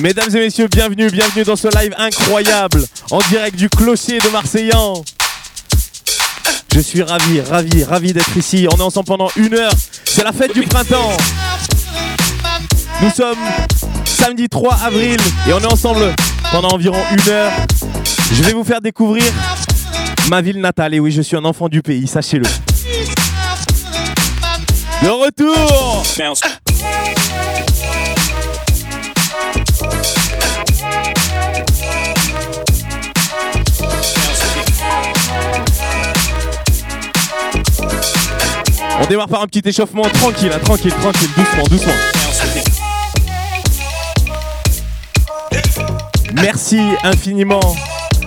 Mesdames et messieurs, bienvenue, bienvenue dans ce live incroyable en direct du clocher de Marseillan. Je suis ravi, ravi, ravi d'être ici. On est ensemble pendant une heure. C'est la fête du printemps. Nous sommes samedi 3 avril et on est ensemble pendant environ une heure. Je vais vous faire découvrir ma ville natale. Et oui, je suis un enfant du pays, sachez-le. De retour On démarre par un petit échauffement tranquille, hein, tranquille, tranquille, doucement, doucement. Merci infiniment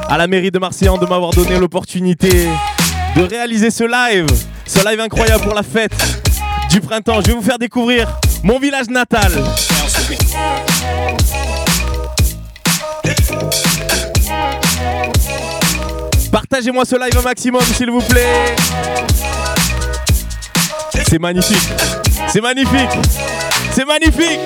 à la mairie de Marseille de m'avoir donné l'opportunité de réaliser ce live, ce live incroyable pour la fête du printemps. Je vais vous faire découvrir mon village natal. Partagez-moi ce live au maximum, s'il vous plaît. C'est magnifique. C'est magnifique. C'est magnifique.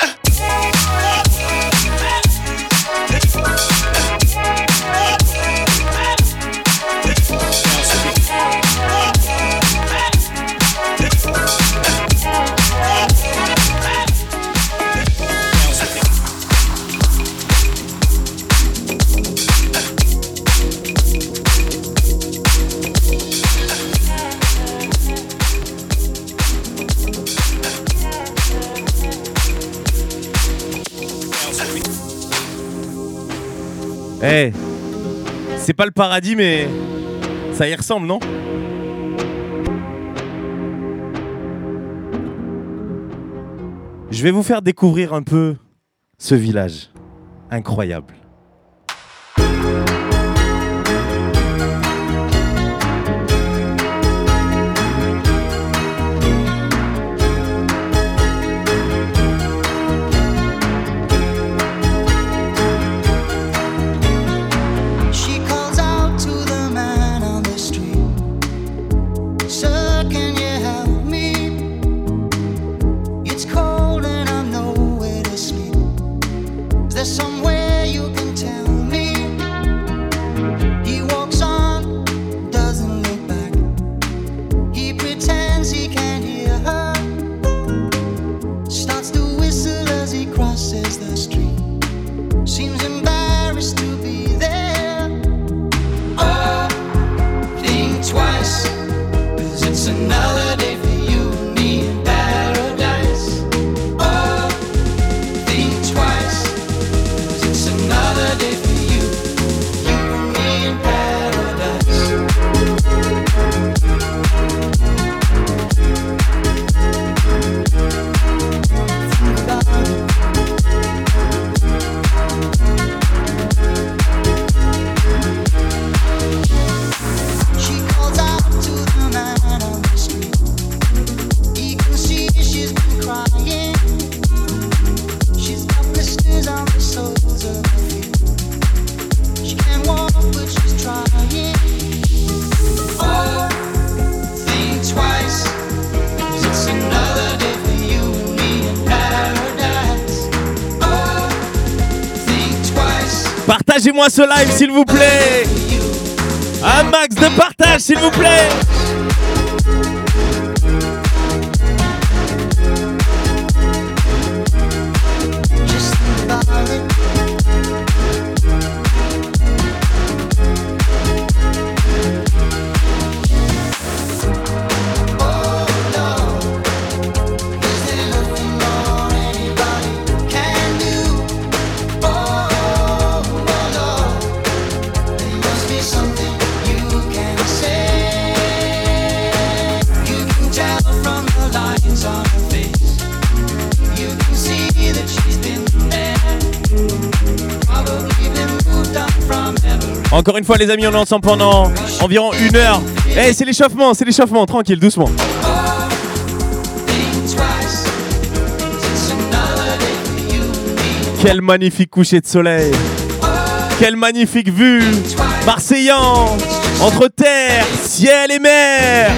Eh, c'est pas le paradis, mais ça y ressemble, non Je vais vous faire découvrir un peu ce village incroyable. Ce live, s'il vous plaît. Un max de partage, s'il vous plaît. Encore une fois, les amis, on est ensemble pendant environ une heure. Eh, c'est l'échauffement, c'est l'échauffement, tranquille, doucement. Quel magnifique coucher de soleil. Quelle magnifique vue. Marseillan, entre terre, ciel et mer.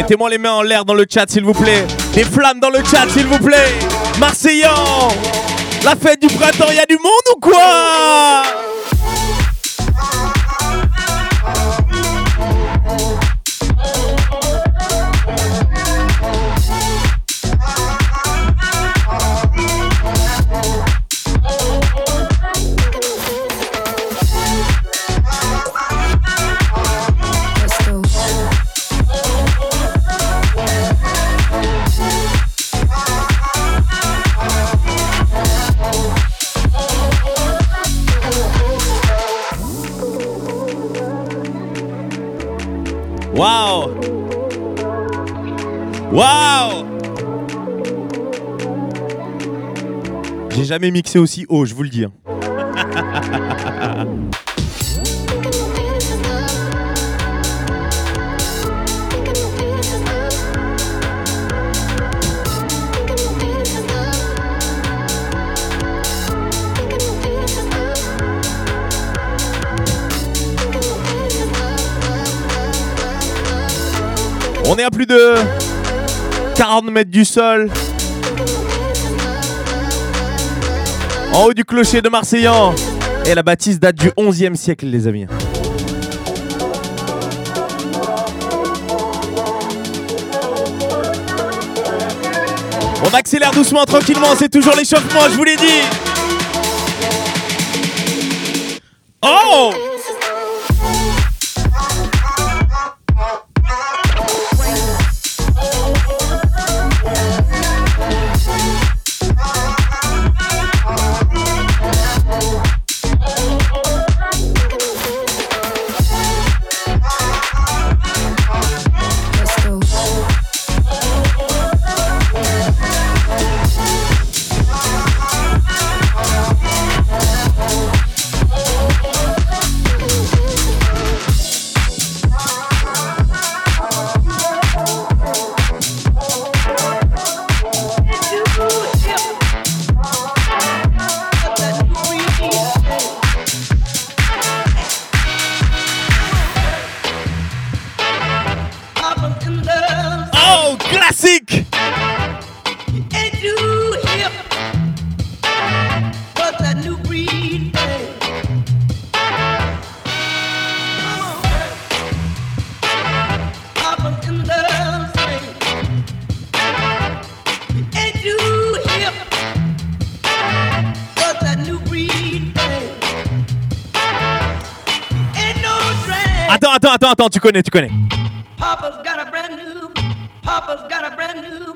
Mettez-moi les mains en l'air dans le chat, s'il vous plaît. Des flammes dans le chat, s'il vous plaît. Marseillan, la fête du printemps, y a du monde ou quoi? Jamais mixé aussi haut, je vous le dis. hein. On est à plus de 40 mètres du sol. En haut du clocher de Marseillan. Et la bâtisse date du 11e siècle, les amis. On accélère doucement, tranquillement, c'est toujours l'échauffement, je vous l'ai dit. Attends, attends, attends, tu connais, tu connais. Papa's got a brand new. Papa's got a brand new.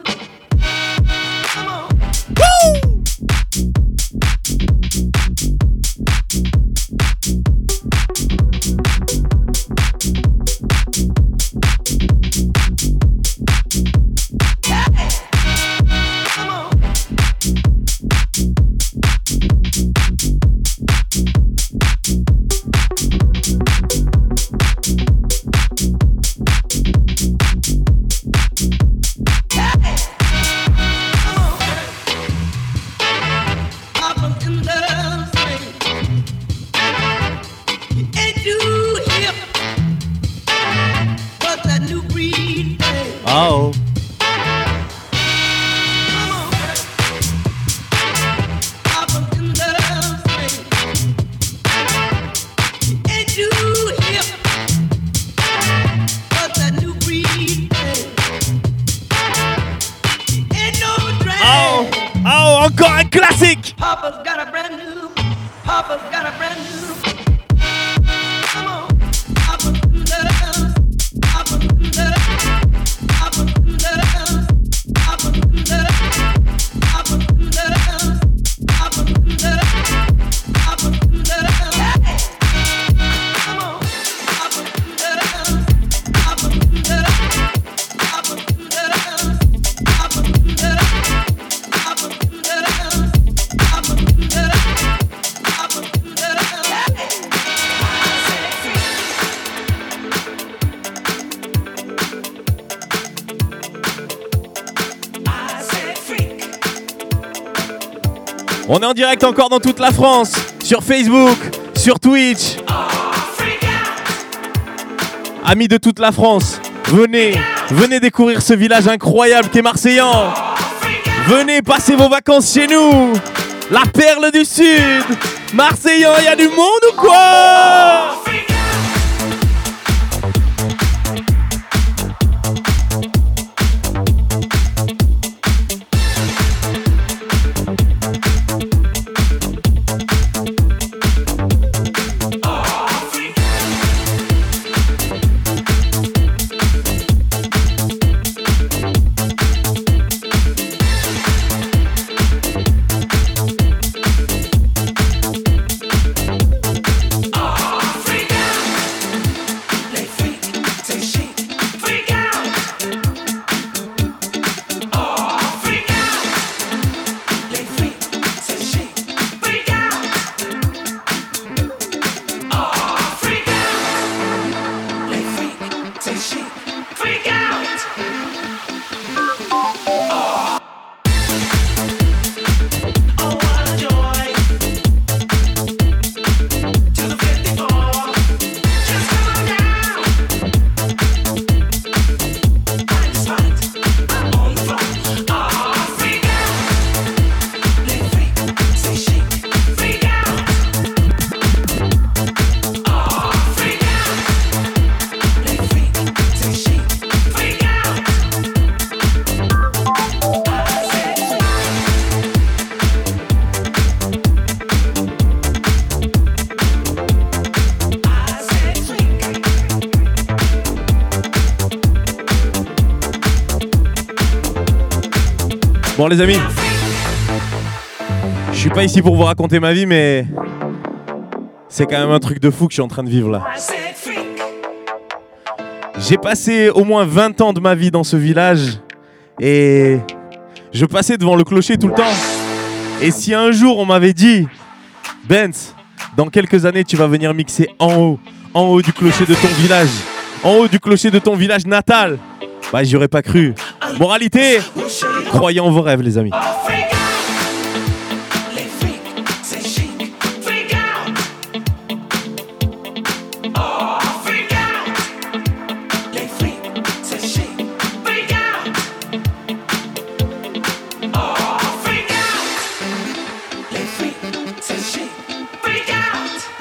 On est en direct encore dans toute la France, sur Facebook, sur Twitch. Amis de toute la France, venez, venez découvrir ce village incroyable qu'est Marseillan. Venez passer vos vacances chez nous. La perle du Sud. Marseillan, il y a du monde ou quoi? Les amis, je suis pas ici pour vous raconter ma vie, mais c'est quand même un truc de fou que je suis en train de vivre là. J'ai passé au moins 20 ans de ma vie dans ce village et je passais devant le clocher tout le temps. Et si un jour on m'avait dit, Benz, dans quelques années tu vas venir mixer en haut, en haut du clocher de ton village, en haut du clocher de ton village natal, bah j'y aurais pas cru. Moralité, croyez en vos rêves les amis.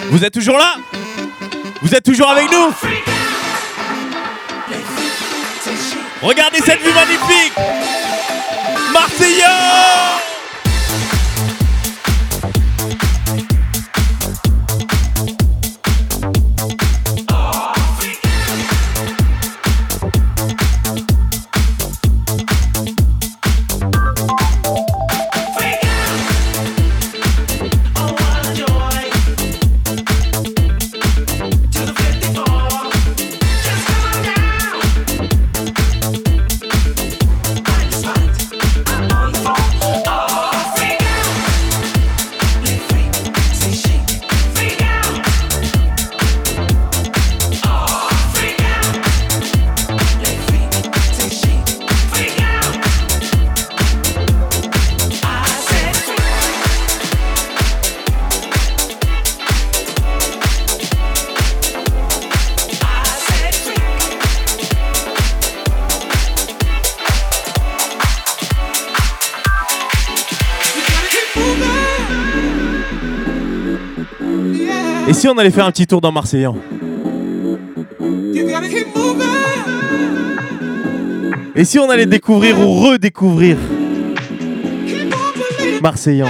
Vous êtes toujours là? Vous êtes toujours avec nous? Regardez cette vue magnifique. Marseillais on allait faire un petit tour dans Marseillan Et si on allait découvrir ou redécouvrir Marseillan.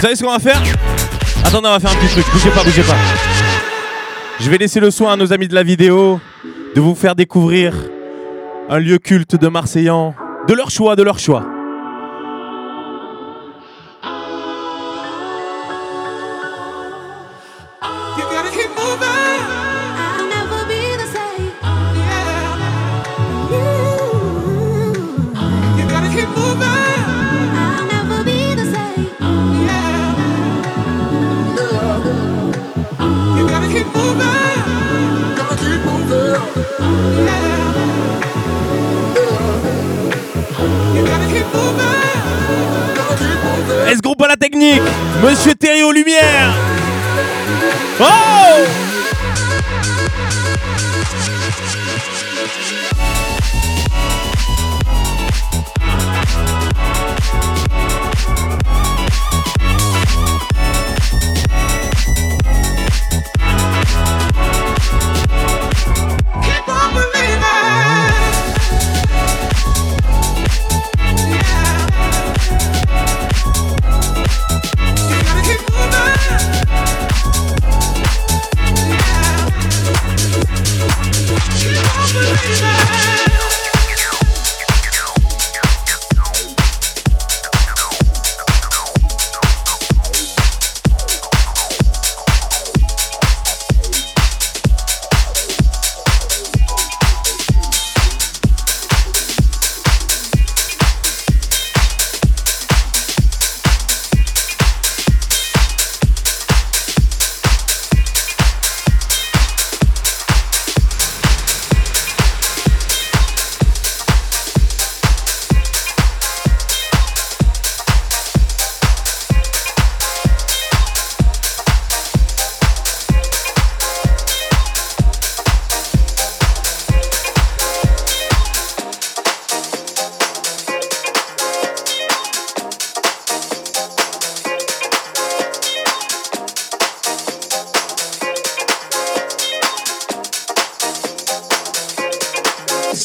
Vous savez ce qu'on va faire Attendez, on va faire un petit truc. Bougez pas, bougez pas. Je vais laisser le soin à nos amis de la vidéo de vous faire découvrir un lieu culte de Marseillan, de leur choix, de leur choix. Monsieur Terry aux lumières Oh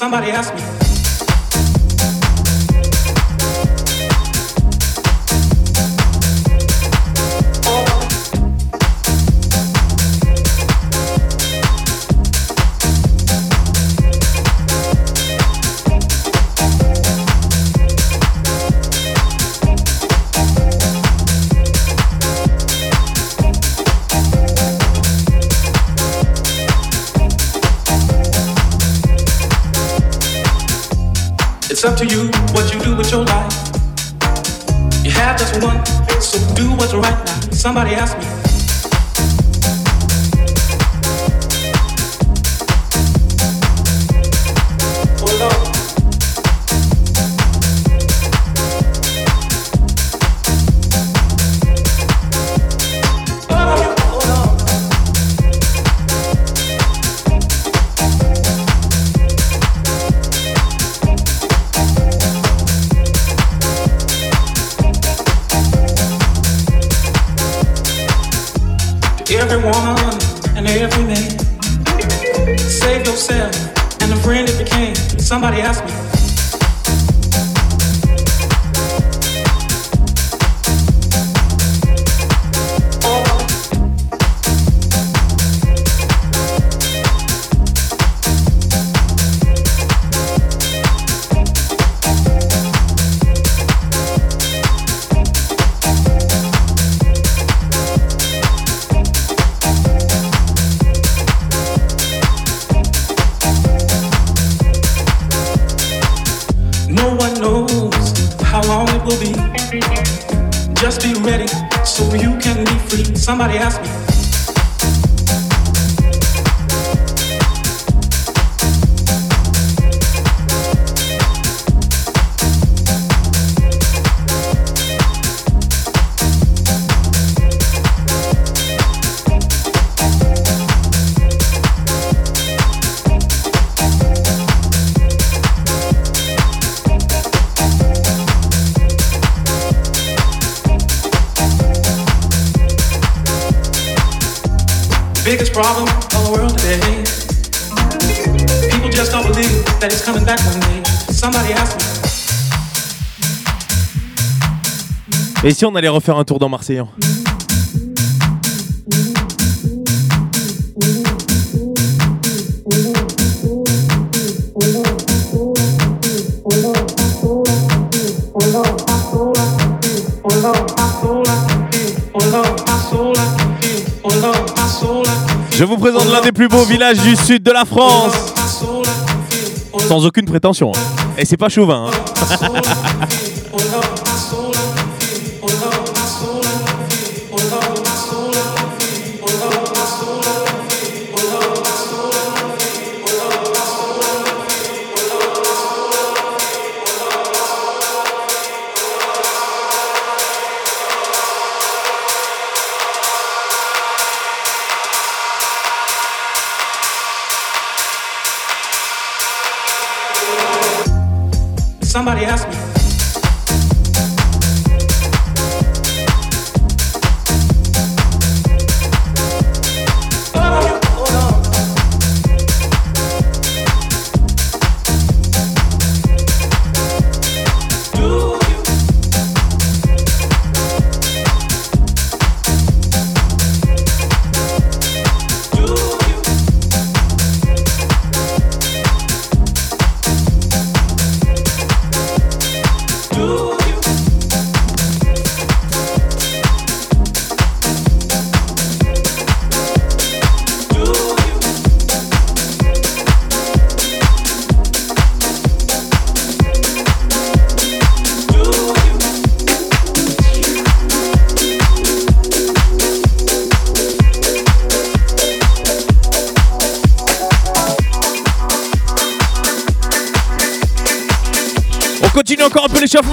Somebody asked me. You what you do with your life. You have just one, so do what's right now. Somebody asked me. Somebody asked me. Et si on allait refaire un tour dans Marseillan Je l'un des plus beaux villages du sud de la France. Sans aucune prétention. hein. Et c'est pas chauvin. hein. Somebody asked me.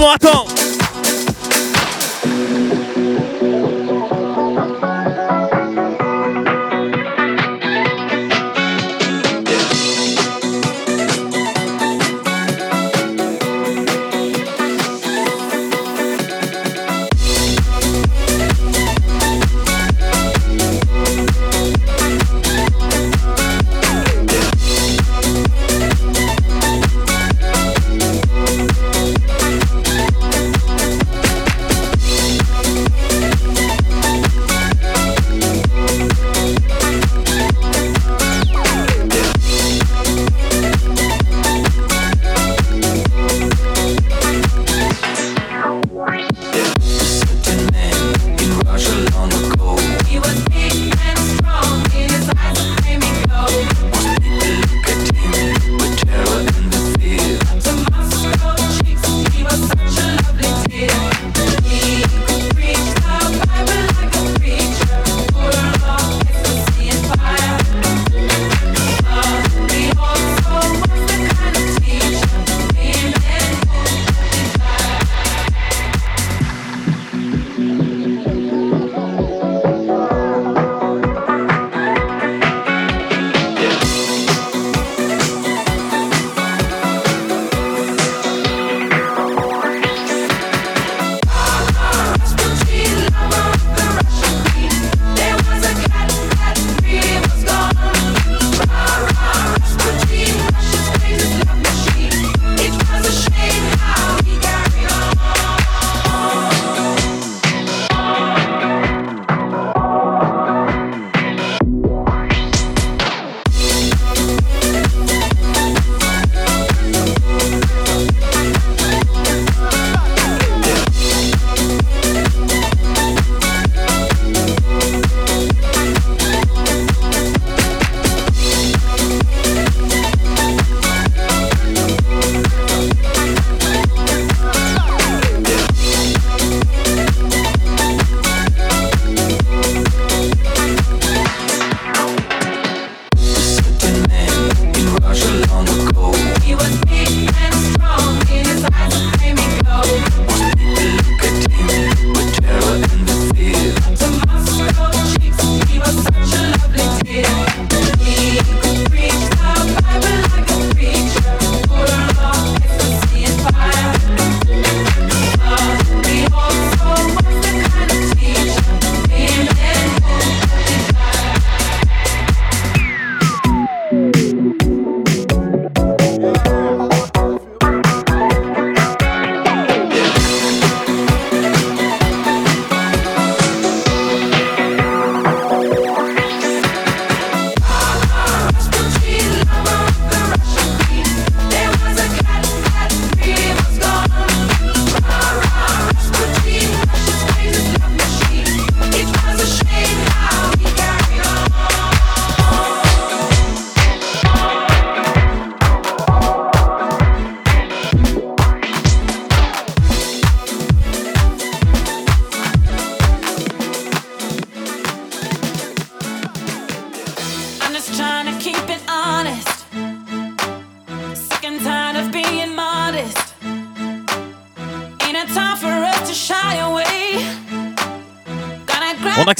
Encore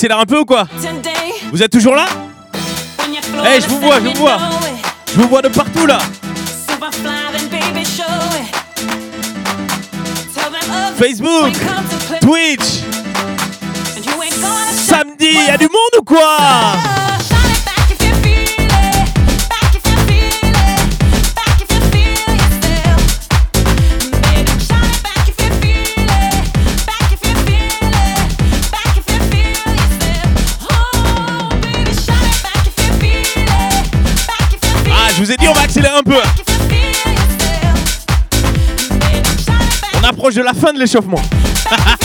accélère un peu ou quoi Vous êtes toujours là Eh, hey, je vous vois, je vous vois. Je vous vois de partout là. Facebook, Twitch. Samedi, y'a du monde ou quoi approche de la fin de l'échauffement.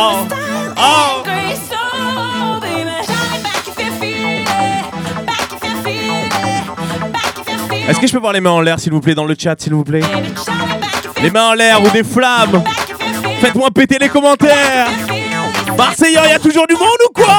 Oh. oh. Est-ce que je peux voir les mains en l'air, s'il vous plaît, dans le chat, s'il vous plaît? Les mains en l'air ou des flammes? Faites-moi péter les commentaires. Marseillais, il y a toujours du monde ou quoi?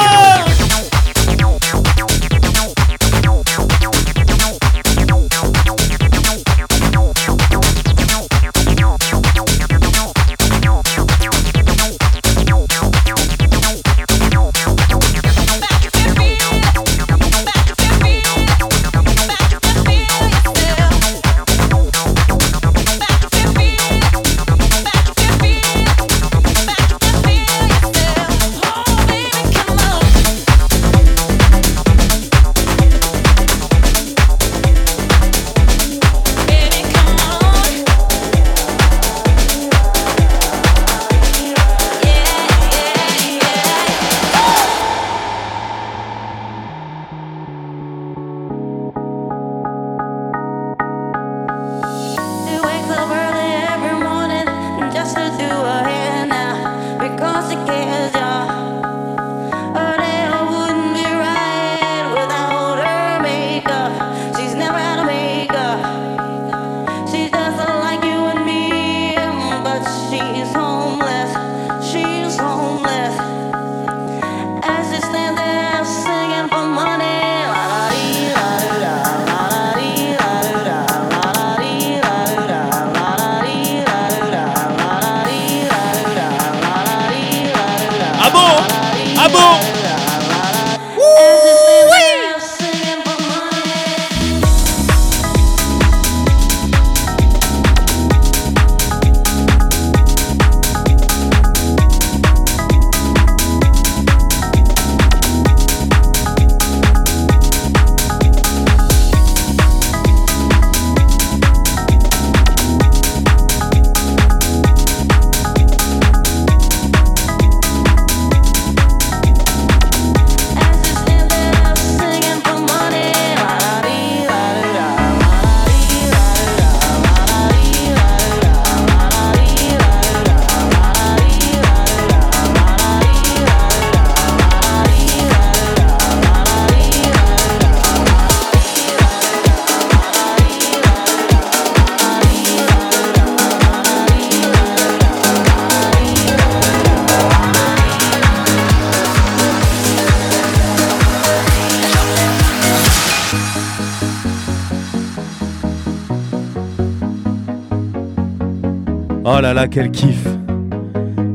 Là là, quel kiff.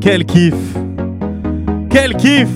Quel kiff. Quel kiff.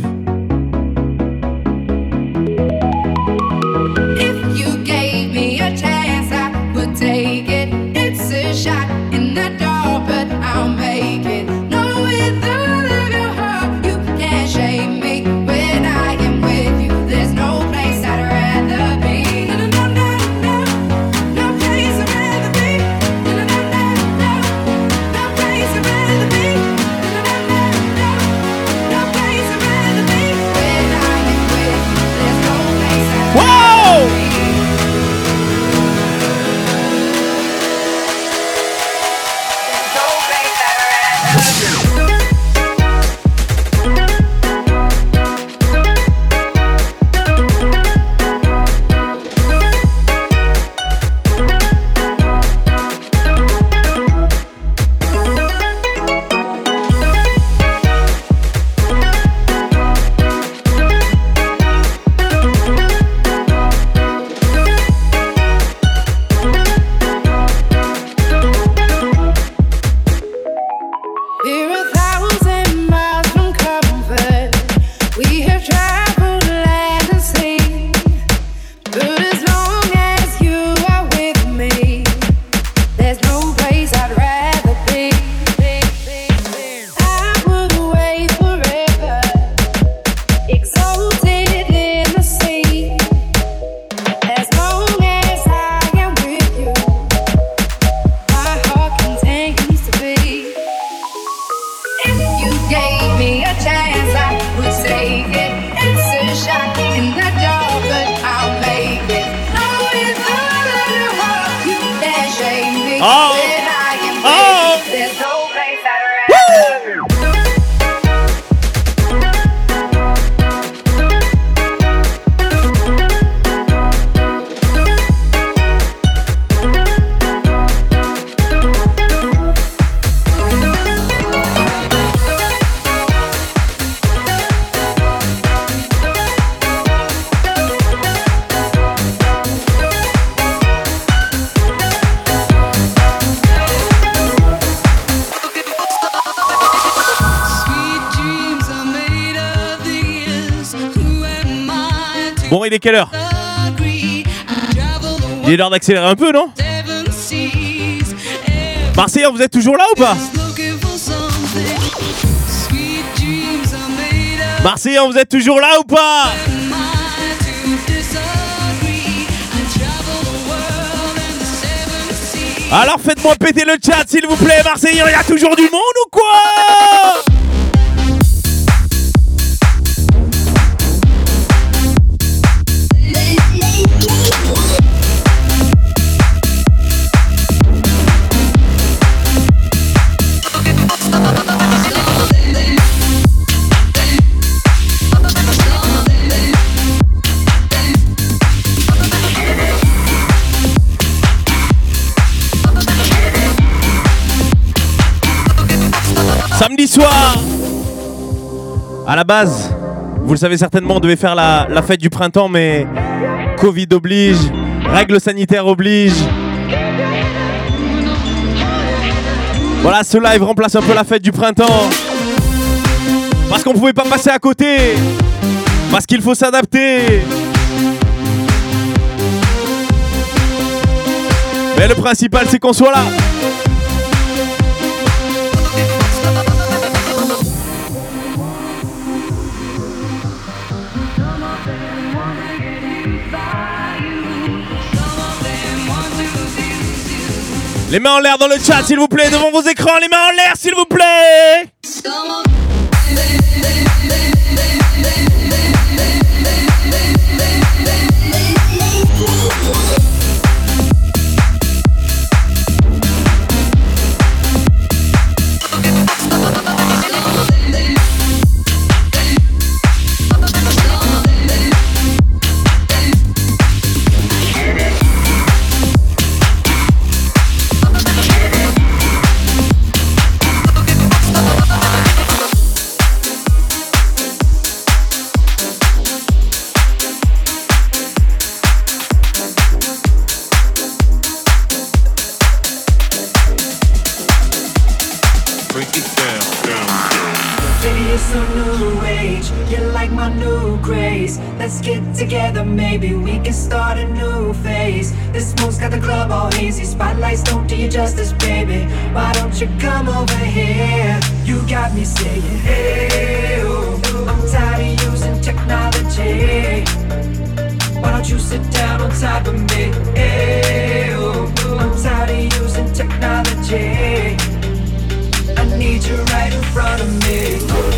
Quelle heure Il est l'heure d'accélérer un peu, non Marseillais, vous êtes toujours là ou pas Marseillais, vous êtes toujours là ou pas Alors faites-moi péter le chat, s'il vous plaît, Marseillais, il y a toujours du monde ou quoi À la base, vous le savez certainement, on devait faire la, la fête du printemps, mais Covid oblige, règles sanitaires oblige. Voilà, ce live remplace un peu la fête du printemps. Parce qu'on pouvait pas passer à côté. Parce qu'il faut s'adapter. Mais le principal, c'est qu'on soit là. Les mains en l'air dans le chat, s'il vous plaît, devant vos écrans, les mains en l'air, s'il vous plaît. Just justice, baby. Why don't you come over here? You got me saying, hey, I'm tired of using technology. Why don't you sit down on top of me? Hey, I'm tired of using technology. I need you right in front of me.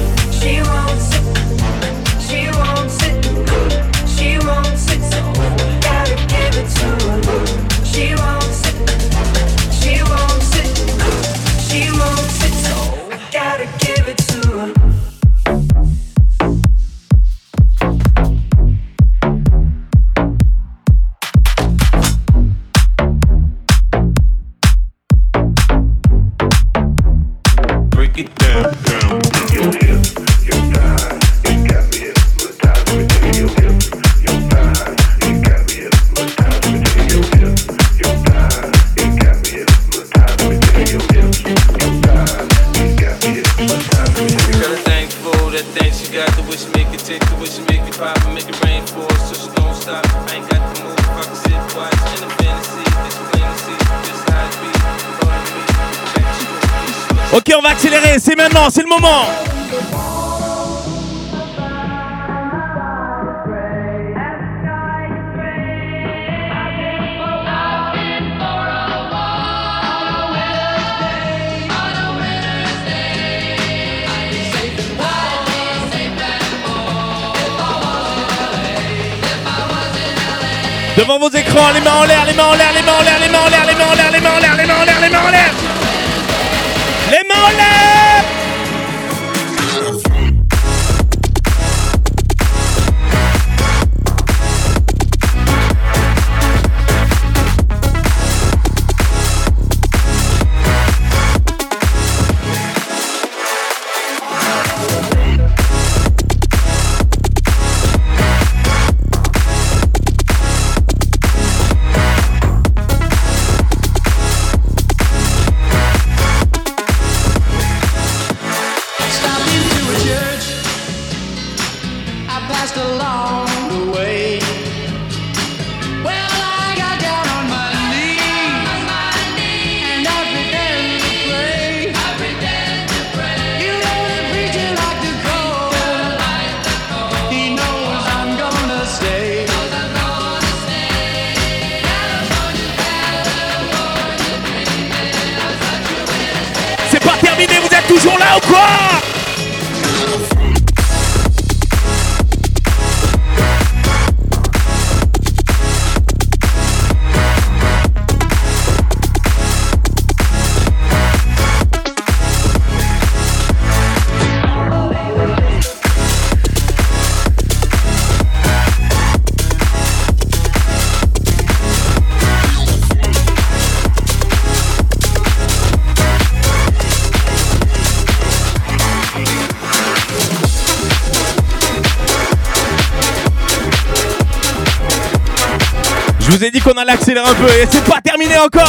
dit qu'on allait accélérer un peu et c'est pas terminé encore.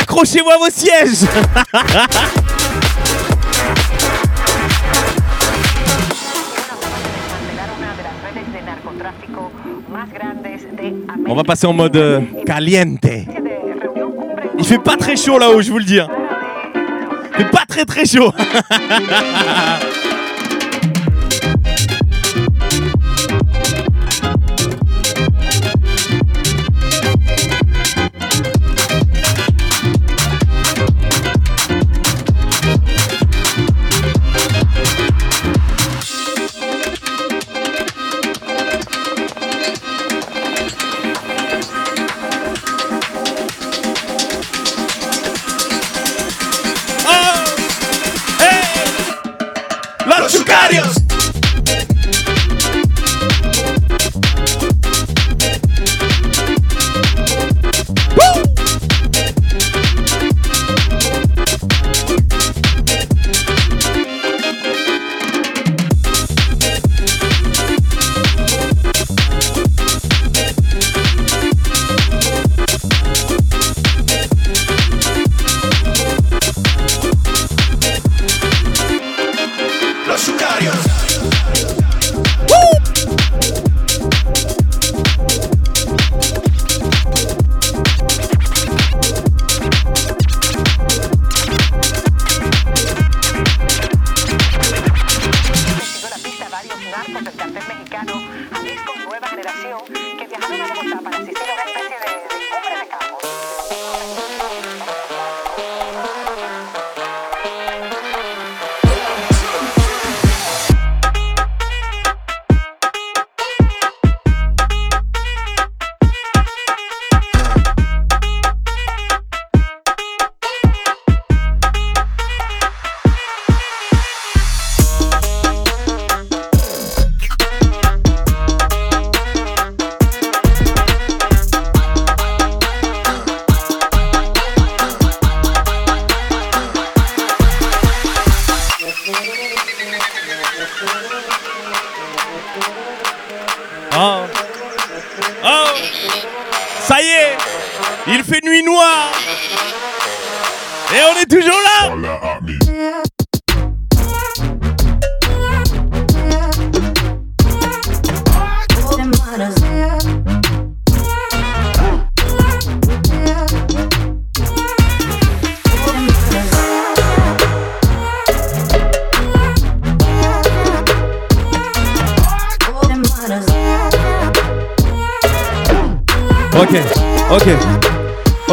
Accrochez-vous à vos sièges. On va passer en mode euh, caliente. Il fait pas très chaud là-haut, je vous le dis. Hein. Il fait pas très très chaud.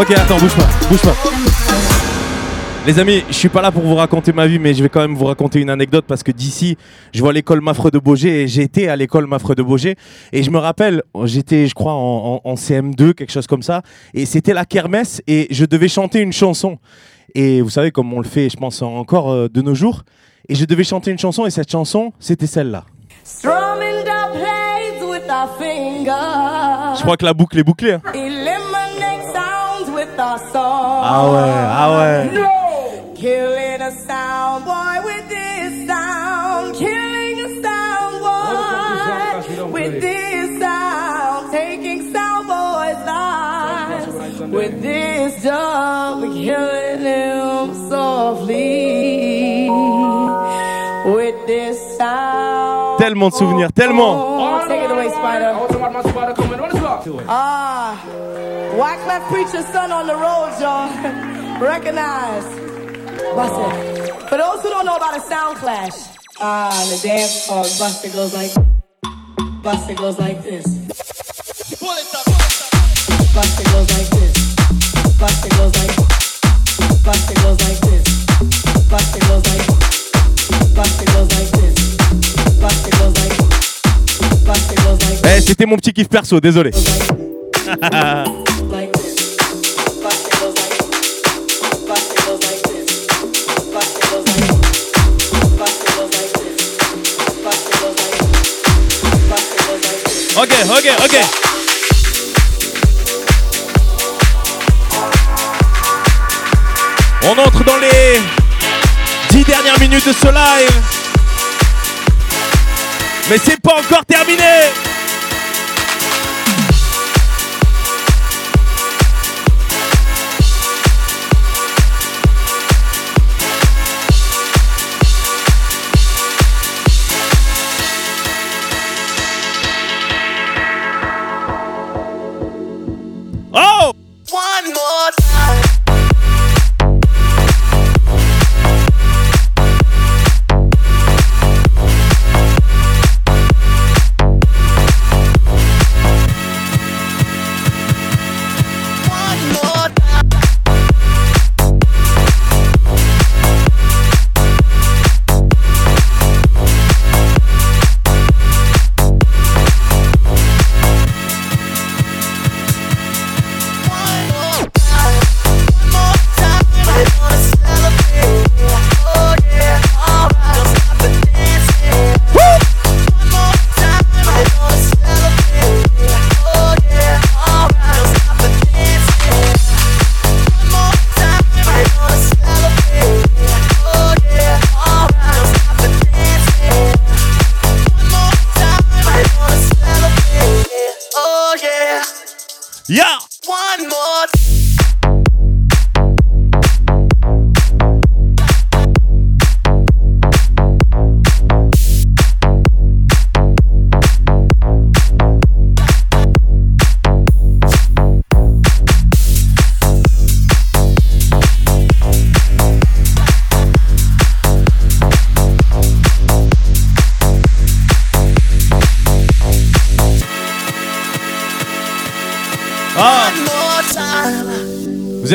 Ok, attends, bouge pas, bouge pas. Les amis, je suis pas là pour vous raconter ma vie, mais je vais quand même vous raconter une anecdote parce que d'ici, je vois l'école Maffreux de Beaugé et été à l'école Maffreux de Beaugé et je me rappelle, j'étais, je crois, en, en- en CM2, quelque chose comme ça, et c'était la kermesse et je devais chanter une chanson. Et vous savez, comme on le fait, je pense, encore euh, de nos jours, et je devais chanter une chanson et cette chanson, c'était celle-là. Je crois que la boucle est bouclée. hein. Eliminate sounds with our song. Ah ouais, ah ouais. No! Killing a sound boy Tellement de souvenirs, tellement. Take it away, Spider. Ah, Wyclef Preacher's son on the road, y'all. Recognize. Bust it. For those who don't know about a sound clash, ah, the dance called Buster goes like, Buster goes like this. Buster goes like this. Buster goes like, Buster goes like this. Buster goes like, Goes like, Buster goes like this. Ok, ok, ok. On entre dans les 10 dernières minutes de ce live. Mais c'est pas encore terminé.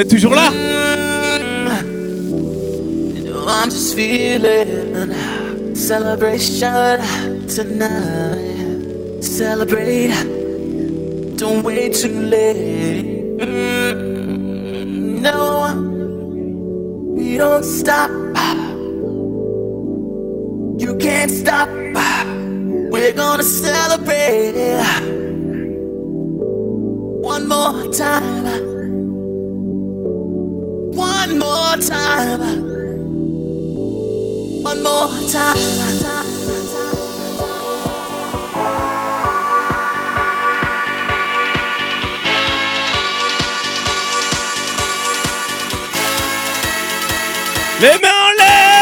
Êtes toujours là? I'm just feeling celebration tonight. Celebrate, Les mains en l'air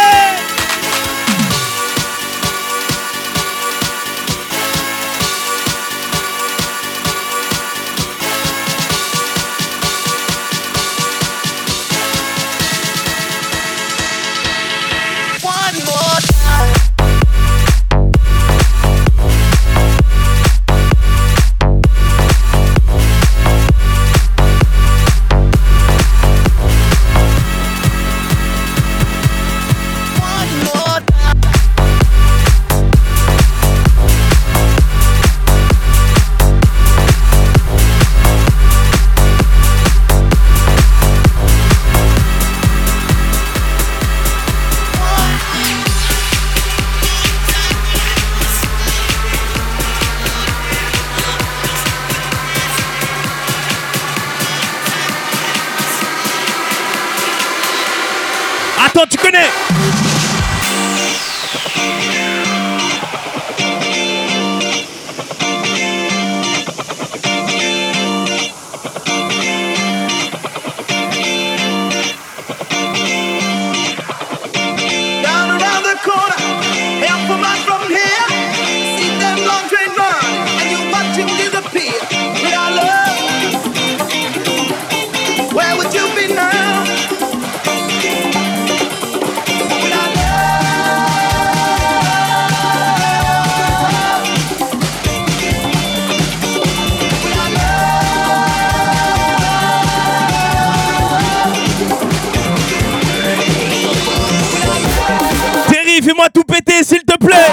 fais-moi tout péter, s'il te plaît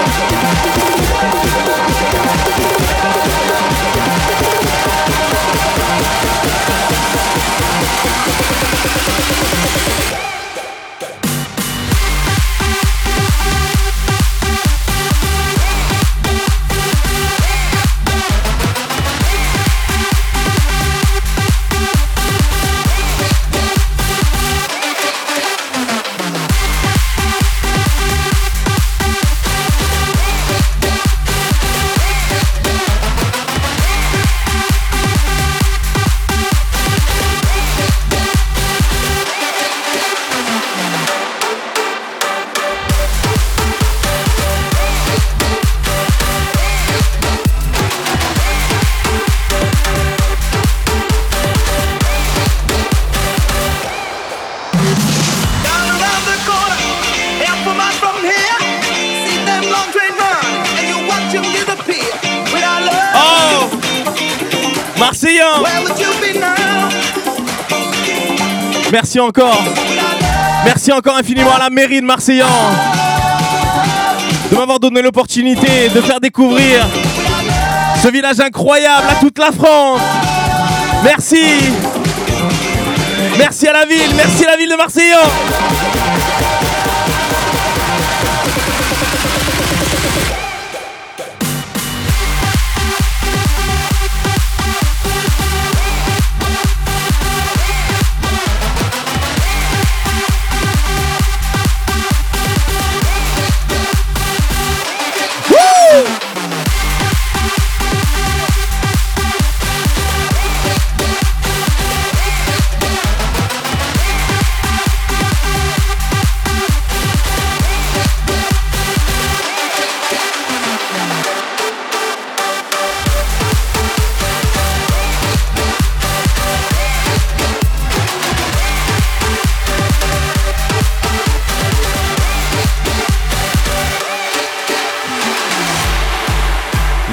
Merci encore Merci encore infiniment à la mairie de Marseillan de m'avoir donné l'opportunité de faire découvrir ce village incroyable à toute la France. Merci. Merci à la ville, merci à la ville de Marseillan.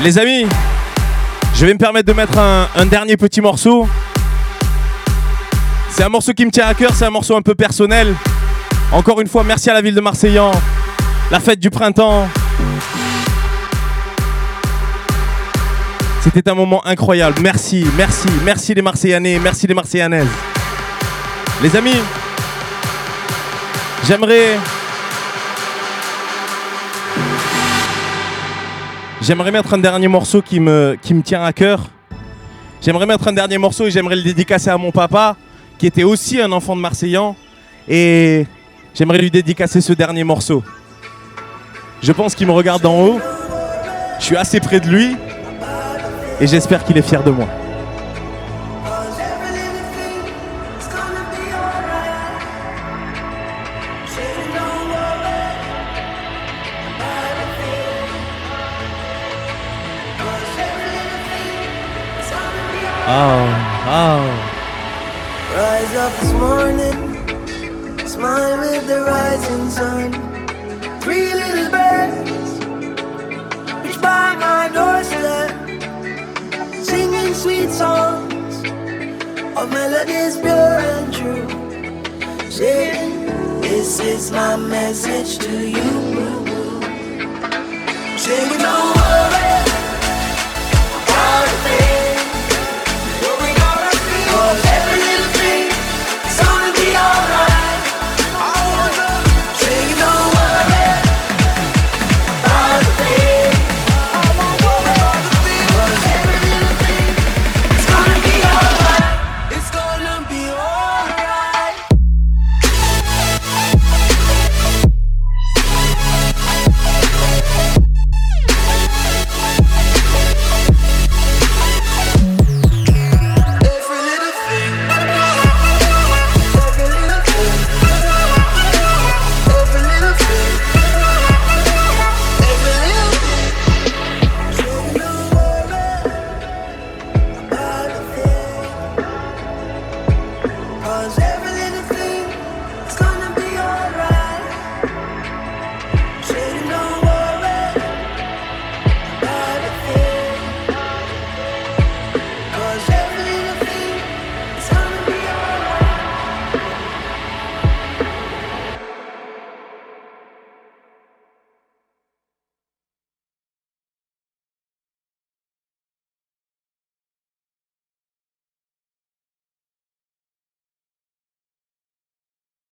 Les amis, je vais me permettre de mettre un, dernier petit morceau. C'est un morceau qui me tient à cœur, c'est un morceau un peu personnel. Encore une fois, merci à la ville de Marseillan, la fête du printemps. C'était un moment incroyable. Merci, merci, merci les Marseillanais, merci les Marseillanaises. Les amis, j'aimerais J'aimerais mettre un dernier morceau qui me, tient à cœur. J'aimerais mettre un dernier morceau et j'aimerais le dédicacer à mon papa, qui était aussi un enfant de Marseillan. Et j'aimerais lui dédicacer ce dernier morceau. Je pense qu'il me regarde d'en haut. Je suis assez près de lui. Et j'espère qu'il est fier de moi. Oh, oh. Rise up this morning, smile with the rising sun. Three little birds, reach by my doorstep, singing sweet songs of melodies pure and true. Saying, This is my message to you.